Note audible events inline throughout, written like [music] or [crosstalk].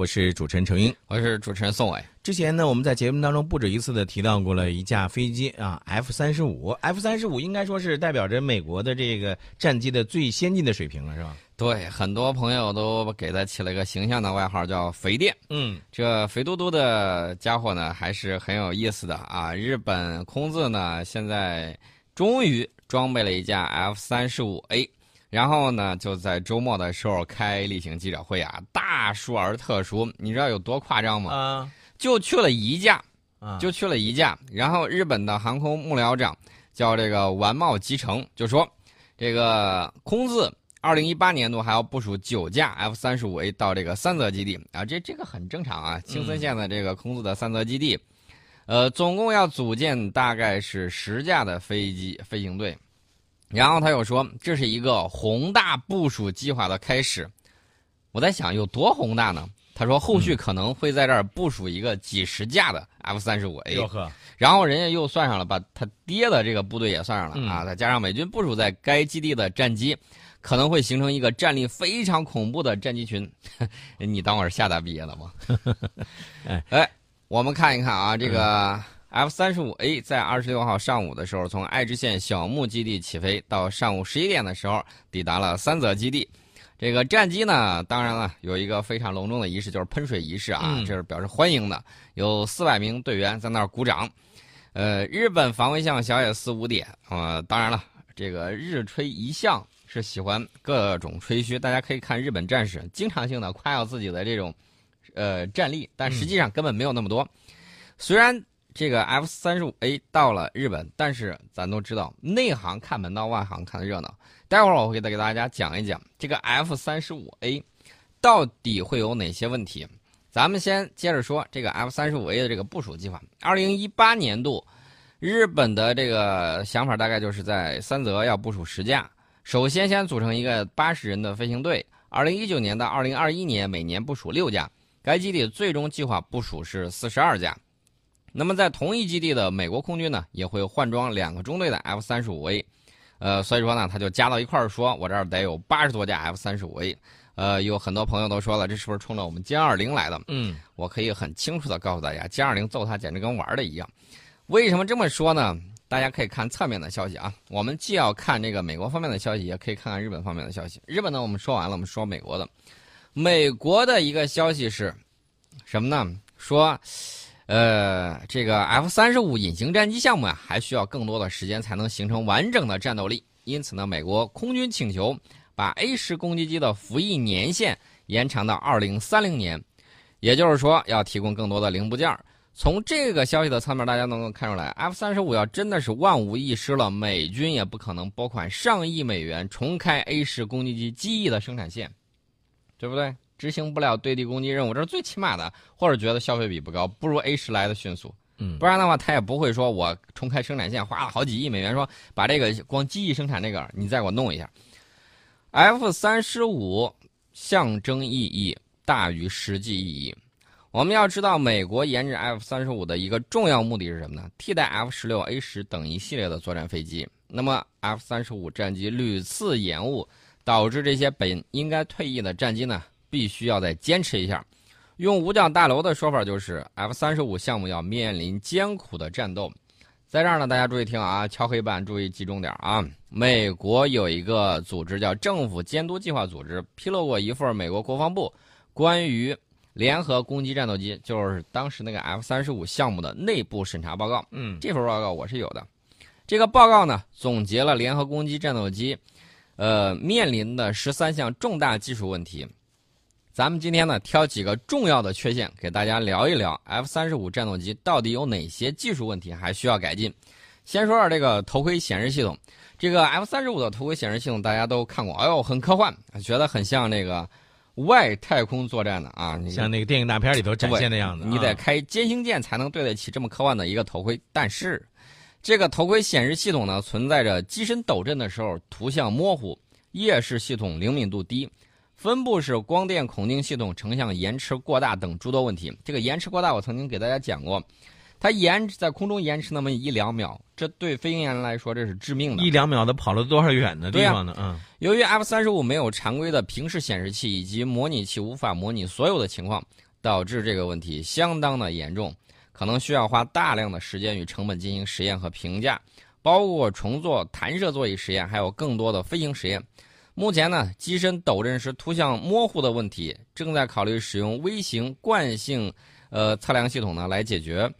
我是主持人程英，我是主持人宋伟。之前呢，我们在节目当中不止一次的提到过了一架飞机啊，F 三十五，F 三十五应该说是代表着美国的这个战机的最先进的水平了，是吧？对，很多朋友都给它起了一个形象的外号，叫“肥电”。嗯，这肥嘟嘟的家伙呢，还是很有意思的啊。日本空自呢，现在终于装备了一架 F 三十五 A。然后呢，就在周末的时候开例行记者会啊，大殊而特殊，你知道有多夸张吗？啊，就去了一架，就去了一架。然后日本的航空幕僚长叫这个丸茂吉成就说，这个空自二零一八年度还要部署九架 F 三十五 A 到这个三泽基地啊，这这个很正常啊，青森县的这个空自的三泽基地，呃，总共要组建大概是十架的飞机飞行队。然后他又说，这是一个宏大部署计划的开始。我在想，有多宏大呢？他说，后续可能会在这儿部署一个几十架的 F 三十五 A。然后人家又算上了，把他爹的这个部队也算上了啊，再加上美军部署在该基地的战机，可能会形成一个战力非常恐怖的战机群。[laughs] 你当我是厦大毕业的吗？哎 [laughs] [laughs] 哎，我们看一看啊，这个。F 三十五 A 在二十六号上午的时候，从爱知县小牧基地起飞，到上午十一点的时候抵达了三泽基地。这个战机呢，当然了，有一个非常隆重的仪式，就是喷水仪式啊，这是表示欢迎的。有四百名队员在那儿鼓掌。呃，日本防卫相小野四五点呃，当然了，这个日吹一向是喜欢各种吹嘘，大家可以看日本战士经常性的夸耀自己的这种呃战力，但实际上根本没有那么多。虽然。这个 F 三十五 A 到了日本，但是咱都知道，内行看门道，外行看热闹。待会儿我会再给大家讲一讲这个 F 三十五 A 到底会有哪些问题。咱们先接着说这个 F 三十五 A 的这个部署计划。二零一八年度，日本的这个想法大概就是在三泽要部署十架，首先先组成一个八十人的飞行队。二零一九年到二零二一年，每年部署六架。该基地最终计划部署是四十二架。那么，在同一基地的美国空军呢，也会换装两个中队的 F 三十五 A，呃，所以说呢，他就加到一块儿说，我这儿得有八十多架 F 三十五 A，呃，有很多朋友都说了，这是不是冲着我们歼二零来的？嗯，我可以很清楚的告诉大家，歼二零揍他简直跟玩的一样。为什么这么说呢？大家可以看侧面的消息啊，我们既要看这个美国方面的消息，也可以看看日本方面的消息。日本呢，我们说完了，我们说美国的。美国的一个消息是什么呢？说。呃，这个 F 三十五隐形战机项目啊，还需要更多的时间才能形成完整的战斗力。因此呢，美国空军请求把 A 十攻击机的服役年限延长到二零三零年，也就是说，要提供更多的零部件。从这个消息的侧面，大家能够看出来，F 三十五要真的是万无一失了，美军也不可能拨款上亿美元重开 A 十攻击机机翼的生产线，对不对？执行不了对地攻击任务，这是最起码的，或者觉得消费比不高，不如 A 十来的迅速。嗯，不然的话，他也不会说我重开生产线，花了好几亿美元，说把这个光机翼生产这个你再给我弄一下。F 三十五象征意义大于实际意义。我们要知道，美国研制 F 三十五的一个重要目的是什么呢？替代 F 十六、A 十等一系列的作战飞机。那么 F 三十五战机屡次延误，导致这些本应该退役的战机呢？必须要再坚持一下，用五角大楼的说法就是 F 三十五项目要面临艰苦的战斗。在这儿呢，大家注意听啊，敲黑板，注意集中点啊。美国有一个组织叫政府监督计划组织，披露过一份美国国防部关于联合攻击战斗机，就是当时那个 F 三十五项目的内部审查报告。嗯，这份报告我是有的。这个报告呢，总结了联合攻击战斗机，呃，面临的十三项重大技术问题。咱们今天呢，挑几个重要的缺陷给大家聊一聊。F 三十五战斗机到底有哪些技术问题还需要改进？先说说这个头盔显示系统。这个 F 三十五的头盔显示系统大家都看过，哎呦，很科幻，觉得很像那个外太空作战的啊，像那个电影大片里头展现的样子。你得开歼星舰才能对得起这么科幻的一个头盔。但是，这个头盔显示系统呢，存在着机身抖震的时候图像模糊、夜视系统灵敏度低。分布式光电孔径系统成像延迟过大等诸多问题。这个延迟过大，我曾经给大家讲过，它延在空中延迟那么一两秒，这对飞行员来说这是致命的。一两秒的跑了多少远的地方呢？嗯，由于 F 三十五没有常规的平视显示器以及模拟器，无法模拟所有的情况，导致这个问题相当的严重，可能需要花大量的时间与成本进行实验和评价，包括重做弹射座椅实验，还有更多的飞行实验。目前呢，机身抖震时图像模糊的问题，正在考虑使用微型惯性呃测量系统呢来解决。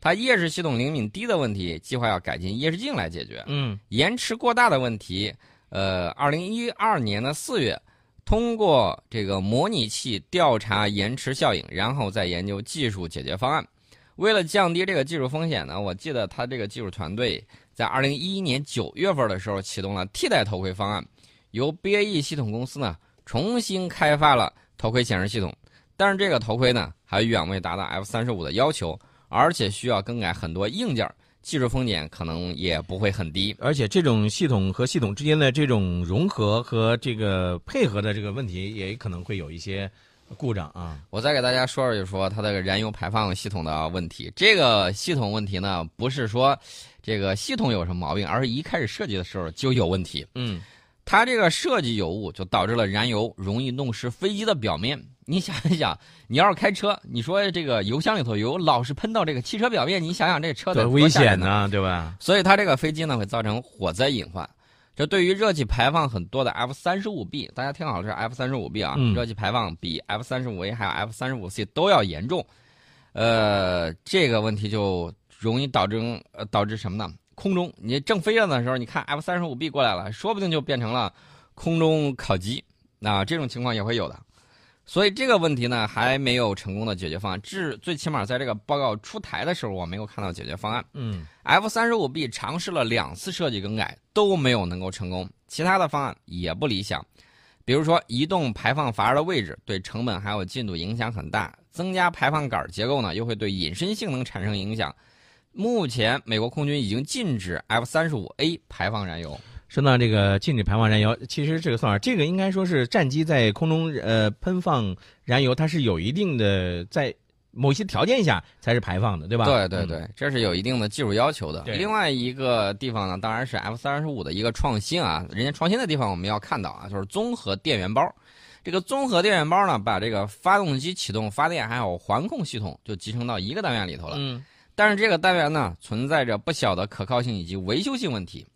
它夜视系统灵敏低的问题，计划要改进夜视镜来解决。嗯，延迟过大的问题，呃，二零一二年的四月，通过这个模拟器调查延迟效应，然后再研究技术解决方案。为了降低这个技术风险呢，我记得他这个技术团队在二零一一年九月份的时候启动了替代头盔方案。由 BAE 系统公司呢重新开发了头盔显示系统，但是这个头盔呢还远未达到 F 三十五的要求，而且需要更改很多硬件，技术风险可能也不会很低。而且这种系统和系统之间的这种融合和这个配合的这个问题，也可能会有一些故障啊。我再给大家说说，就是说它的燃油排放系统的问题。这个系统问题呢，不是说这个系统有什么毛病，而是一开始设计的时候就有问题。嗯。它这个设计有误，就导致了燃油容易弄湿飞机的表面。你想一想，你要是开车，你说这个油箱里头油老是喷到这个汽车表面，你想想这车多危险呢，对吧？所以它这个飞机呢会造成火灾隐患。这对于热气排放很多的 F 三十五 B，大家听好了，是 F 三十五 B 啊，热气排放比 F 三十五 A 还有 F 三十五 C 都要严重。呃，这个问题就容易导致呃导致什么呢？空中，你正飞着的时候，你看 F 三十五 B 过来了，说不定就变成了空中烤鸡，那这种情况也会有的。所以这个问题呢，还没有成功的解决方案。至最起码在这个报告出台的时候，我没有看到解决方案。嗯，F 三十五 B 尝试了两次设计更改，都没有能够成功。其他的方案也不理想，比如说移动排放阀的位置，对成本还有进度影响很大；增加排放杆结构呢，又会对隐身性能产生影响。目前，美国空军已经禁止 F 三十五 A 排放燃油。说到这个禁止排放燃油，其实这个算法，这个应该说是战机在空中呃喷放燃油，它是有一定的在某些条件下才是排放的，对吧？对对对，这是有一定的技术要求的。另外一个地方呢，当然是 F 三十五的一个创新啊，人家创新的地方我们要看到啊，就是综合电源包。这个综合电源包呢，把这个发动机启动、发电还有环控系统就集成到一个单元里头了。嗯。但是这个单元呢，存在着不小的可靠性以及维修性问题。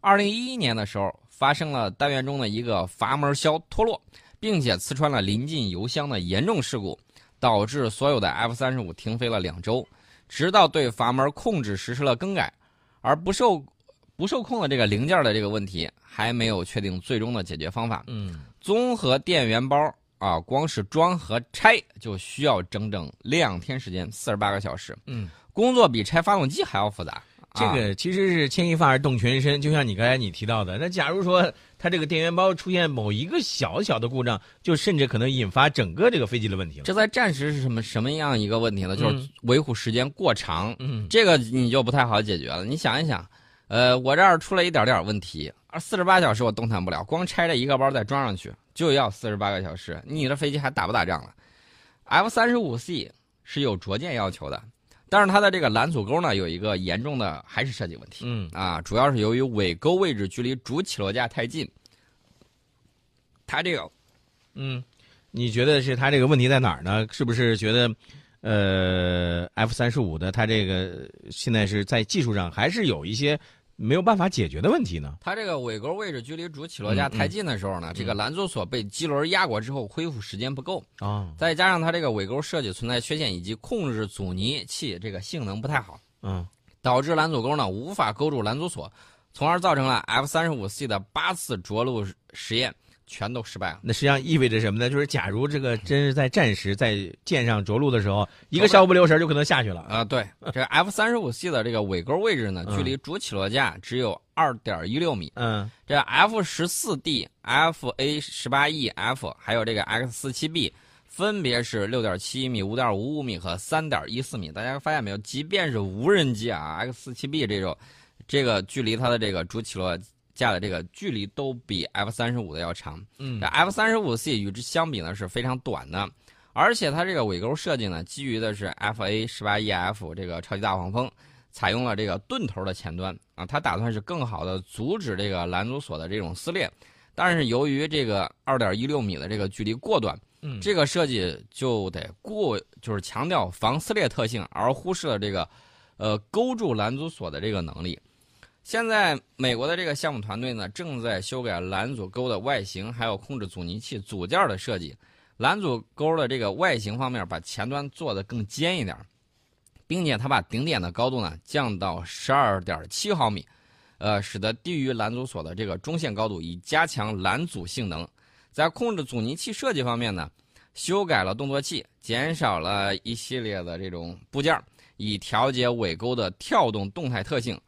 二零一一年的时候，发生了单元中的一个阀门销脱落，并且刺穿了临近油箱的严重事故，导致所有的 F 三十五停飞了两周，直到对阀门控制实施了更改。而不受不受控的这个零件的这个问题，还没有确定最终的解决方法。嗯，综合电源包啊，光是装和拆就需要整整两天时间，四十八个小时。嗯。工作比拆发动机还要复杂，这个其实是牵一发而动全身。就像你刚才你提到的，那假如说它这个电源包出现某一个小小的故障，就甚至可能引发整个这个飞机的问题了。这在战时是什么什么样一个问题呢？就是维护时间过长，嗯，这个你就不太好解决了。你想一想，呃，我这儿出了一点点问题，而四十八小时我动弹不了，光拆这一个包再装上去就要四十八个小时，你的飞机还打不打仗了？F 三十五 C 是有着舰要求的。但是它的这个拦阻钩呢，有一个严重的还是设计问题。嗯啊，主要是由于尾钩位置距离主起落架太近。它这个，嗯，你觉得是它这个问题在哪儿呢？是不是觉得，呃，F 三十五的它这个现在是在技术上还是有一些？没有办法解决的问题呢？它这个尾钩位置距离主起落架太近的时候呢，这个拦阻索被机轮压过之后，恢复时间不够啊。再加上它这个尾钩设计存在缺陷，以及控制阻尼器这个性能不太好，嗯，导致拦阻钩呢无法勾住拦阻索，从而造成了 F 三十五 C 的八次着陆实验。全都失败了。那实际上意味着什么呢？就是假如这个真是在战时在舰上着陆的时候，一个稍不留神就可能下去了啊！对，这 F 三十五 C 的这个尾钩位置呢，距离主起落架只有二点一六米。嗯，这 F 十四 D、F A 十八 E、F 还有这个 X 四七 B，分别是六点七米、五点五五米和三点一四米。大家发现没有？即便是无人机啊，X 四七 B 这种，这个距离它的这个主起落。架的这个距离都比 F 三十五的要长，嗯，F 三十五 C 与之相比呢是非常短的，而且它这个尾钩设计呢基于的是 F A 十八 E F 这个超级大黄蜂，采用了这个钝头的前端。啊，它打算是更好的阻止这个拦阻索的这种撕裂，但是由于这个二点一六米的这个距离过短，嗯，这个设计就得过，就是强调防撕裂特性，而忽视了这个，呃，勾住拦阻索的这个能力。现在美国的这个项目团队呢，正在修改拦阻钩的外形，还有控制阻尼器组件的设计。拦阻钩的这个外形方面，把前端做得更尖一点，并且它把顶点的高度呢降到十二点七毫米，呃，使得低于拦阻索的这个中线高度，以加强拦阻性能。在控制阻尼器设计方面呢，修改了动作器，减少了一系列的这种部件，以调节尾钩的跳动动态特性。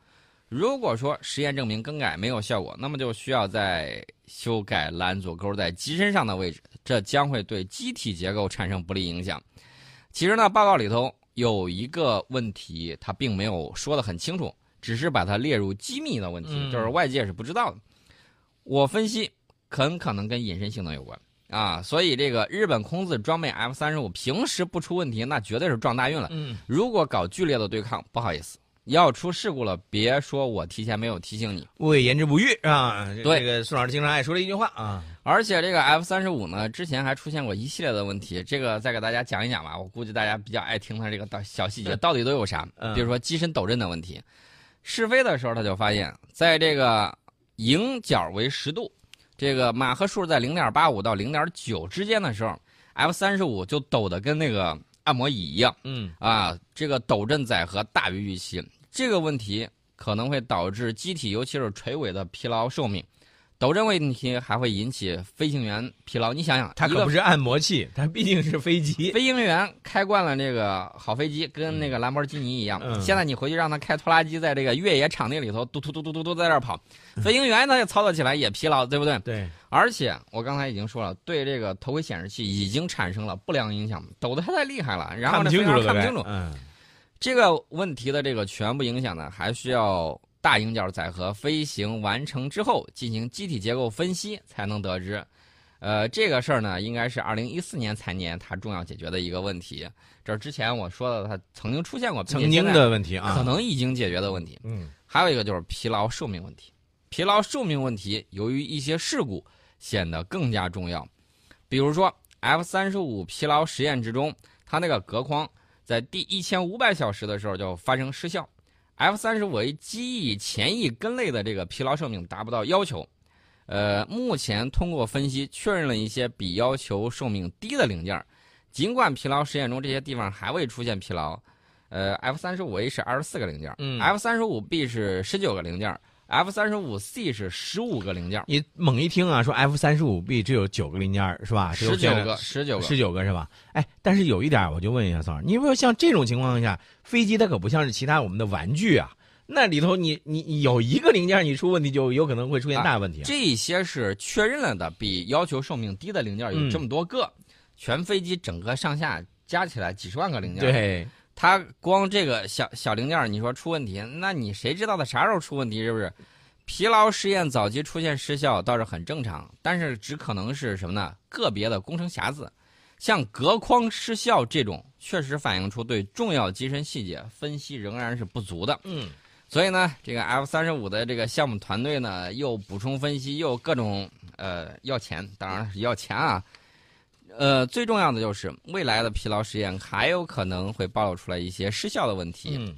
如果说实验证明更改没有效果，那么就需要再修改拦阻钩在机身上的位置，这将会对机体结构产生不利影响。其实呢，报告里头有一个问题，它并没有说得很清楚，只是把它列入机密的问题，就是外界是不知道的。我分析很可能跟隐身性能有关啊，所以这个日本空自装备 F 三十五平时不出问题，那绝对是撞大运了。嗯，如果搞剧烈的对抗，不好意思。要出事故了，别说我提前没有提醒你，勿谓言之不预啊？对，这个宋老师经常爱说的一句话啊。而且这个 F 三十五呢，之前还出现过一系列的问题，这个再给大家讲一讲吧。我估计大家比较爱听它这个小细节，到底都有啥？比如说机身抖震的问题，试飞的时候他就发现，在这个迎角为十度，这个马赫数在零点八五到零点九之间的时候，F 三十五就抖得跟那个。按摩椅一样，嗯啊，这个抖震载荷大于预期，这个问题可能会导致机体，尤其是垂尾的疲劳寿命。抖震问题还会引起飞行员疲劳。你想想，它可不是按摩器，它毕竟是飞机。飞行员开惯了这个好飞机，跟那个兰博基尼一样。现在你回去让他开拖拉机，在这个越野场地里头，嘟嘟嘟嘟嘟嘟在这跑，飞行员他也操作起来也疲劳，对不对？对。而且我刚才已经说了，对这个头盔显示器已经产生了不良影响，抖得太厉害了，然后呢，非常看不清楚。嗯。这个问题的这个全部影响呢，还需要。大鹰角载荷飞行完成之后，进行机体结构分析才能得知。呃，这个事儿呢，应该是二零一四年财年它重要解决的一个问题。这是之前我说的，它曾经出现过，曾经的问题啊，可能已经解决的问题。嗯，还有一个就是疲劳寿命问题。疲劳寿命问题，由于一些事故显得更加重要。比如说 F 三十五疲劳实验之中，它那个隔框在第一千五百小时的时候就发生失效。F 三十五 A 机翼前翼根类的这个疲劳寿命达不到要求，呃，目前通过分析确认了一些比要求寿命低的零件，尽管疲劳实验中这些地方还未出现疲劳，呃，F 三十五 A 是二十四个零件，嗯，F 三十五 B 是十九个零件。F 三十五 C 是十五个零件，你猛一听啊，说 F 三十五 B 只有九个零件是吧？十九个，十九个，十九个是吧？哎，但是有一点，我就问一下宋老师，你说像这种情况下，飞机它可不像是其他我们的玩具啊，那里头你你有一个零件你出问题，就有可能会出现大问题。这些是确认了的，比要求寿命低的零件有这么多个，全飞机整个上下加起来几十万个零件。对。它光这个小小零件，你说出问题，那你谁知道它啥时候出问题？是不是？疲劳试验早期出现失效倒是很正常，但是只可能是什么呢？个别的工程瑕疵，像隔框失效这种，确实反映出对重要机身细节分析仍然是不足的。嗯，所以呢，这个 F 三十五的这个项目团队呢，又补充分析，又各种呃要钱，当然是要钱啊。呃，最重要的就是未来的疲劳实验还有可能会暴露出来一些失效的问题。嗯，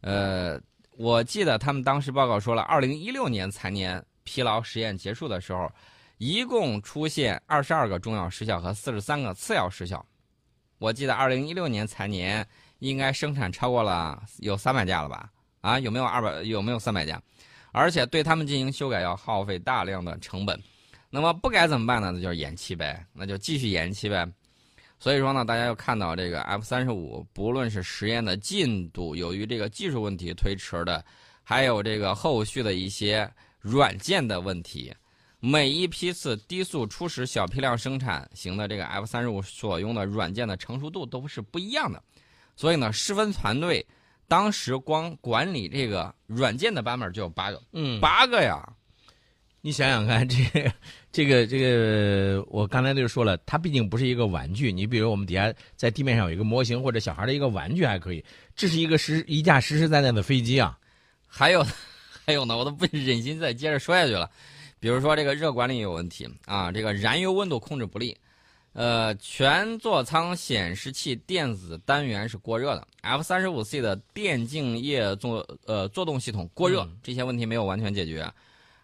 呃，我记得他们当时报告说了，二零一六年财年疲劳实验结束的时候，一共出现二十二个重要失效和四十三个次要失效。我记得二零一六年财年应该生产超过了有三百架了吧？啊，有没有二百？有没有三百架？而且对他们进行修改要耗费大量的成本。那么不改怎么办呢？那就是延期呗，那就继续延期呗。所以说呢，大家要看到这个 F 三十五，不论是实验的进度，由于这个技术问题推迟的，还有这个后续的一些软件的问题，每一批次低速初始小批量生产型的这个 F 三十五所用的软件的成熟度都是不一样的。所以呢，施芬团队当时光管理这个软件的版本就有八个，嗯，八个呀。你想想看，这、这个、这个，我刚才就说了，它毕竟不是一个玩具。你比如我们底下在地面上有一个模型或者小孩的一个玩具还可以，这是一个实一架实实在在的飞机啊。还有，[laughs] 还有呢，我都不忍心再接着说下去了。比如说这个热管理有问题啊，这个燃油温度控制不力，呃，全座舱显示器电子单元是过热的，F 三十五 C 的电竞液作呃作动系统过热，这些问题没有完全解决。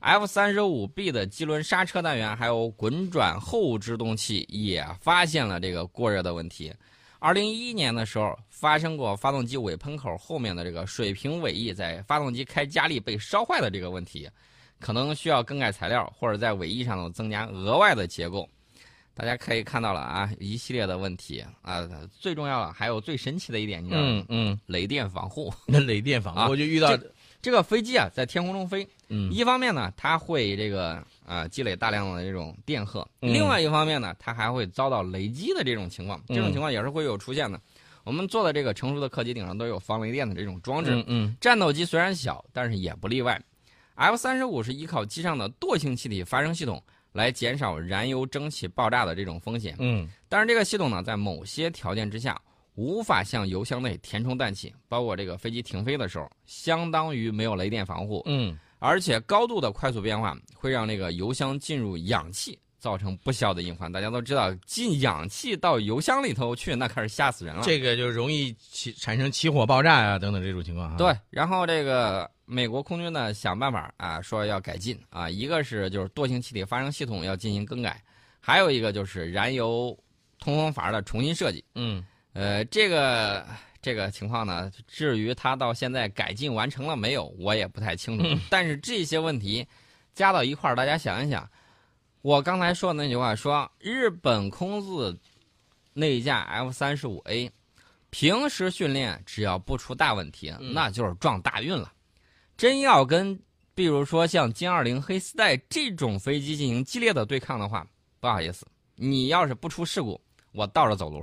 F 三十五 B 的机轮刹车单元还有滚转后制动器也发现了这个过热的问题。二零一一年的时候发生过发动机尾喷口后面的这个水平尾翼在发动机开加力被烧坏的这个问题，可能需要更改材料或者在尾翼上头增加额外的结构。大家可以看到了啊，一系列的问题啊，最重要的还有最神奇的一点，你知道吗？嗯，雷电防护。那 [laughs] 雷电防护，我就遇到这个飞机啊，在天空中飞，嗯，一方面呢，它会这个啊积累大量的这种电荷；，另外一方面呢，它还会遭到雷击的这种情况，这种情况也是会有出现的。我们做的这个成熟的客机顶上都有防雷电的这种装置，嗯，战斗机虽然小，但是也不例外。F 三十五是依靠机上的惰性气体发生系统。来减少燃油蒸汽爆炸的这种风险。嗯，但是这个系统呢，在某些条件之下，无法向油箱内填充氮气，包括这个飞机停飞的时候，相当于没有雷电防护。嗯，而且高度的快速变化会让这个油箱进入氧气，造成不小的隐患。大家都知道，进氧气到油箱里头去，那可是吓死人了。这个就容易起产生起火、爆炸啊等等这种情况。对，然后这个。美国空军呢想办法啊，说要改进啊，一个是就是惰性气体发生系统要进行更改，还有一个就是燃油通风阀的重新设计。嗯，呃，这个这个情况呢，至于它到现在改进完成了没有，我也不太清楚。[laughs] 但是这些问题加到一块儿，大家想一想，我刚才说的那句话，说日本空自那架 F 三十五 A 平时训练只要不出大问题，那就是撞大运了。真要跟，比如说像歼二零黑丝带这种飞机进行激烈的对抗的话，不好意思，你要是不出事故，我倒着走路。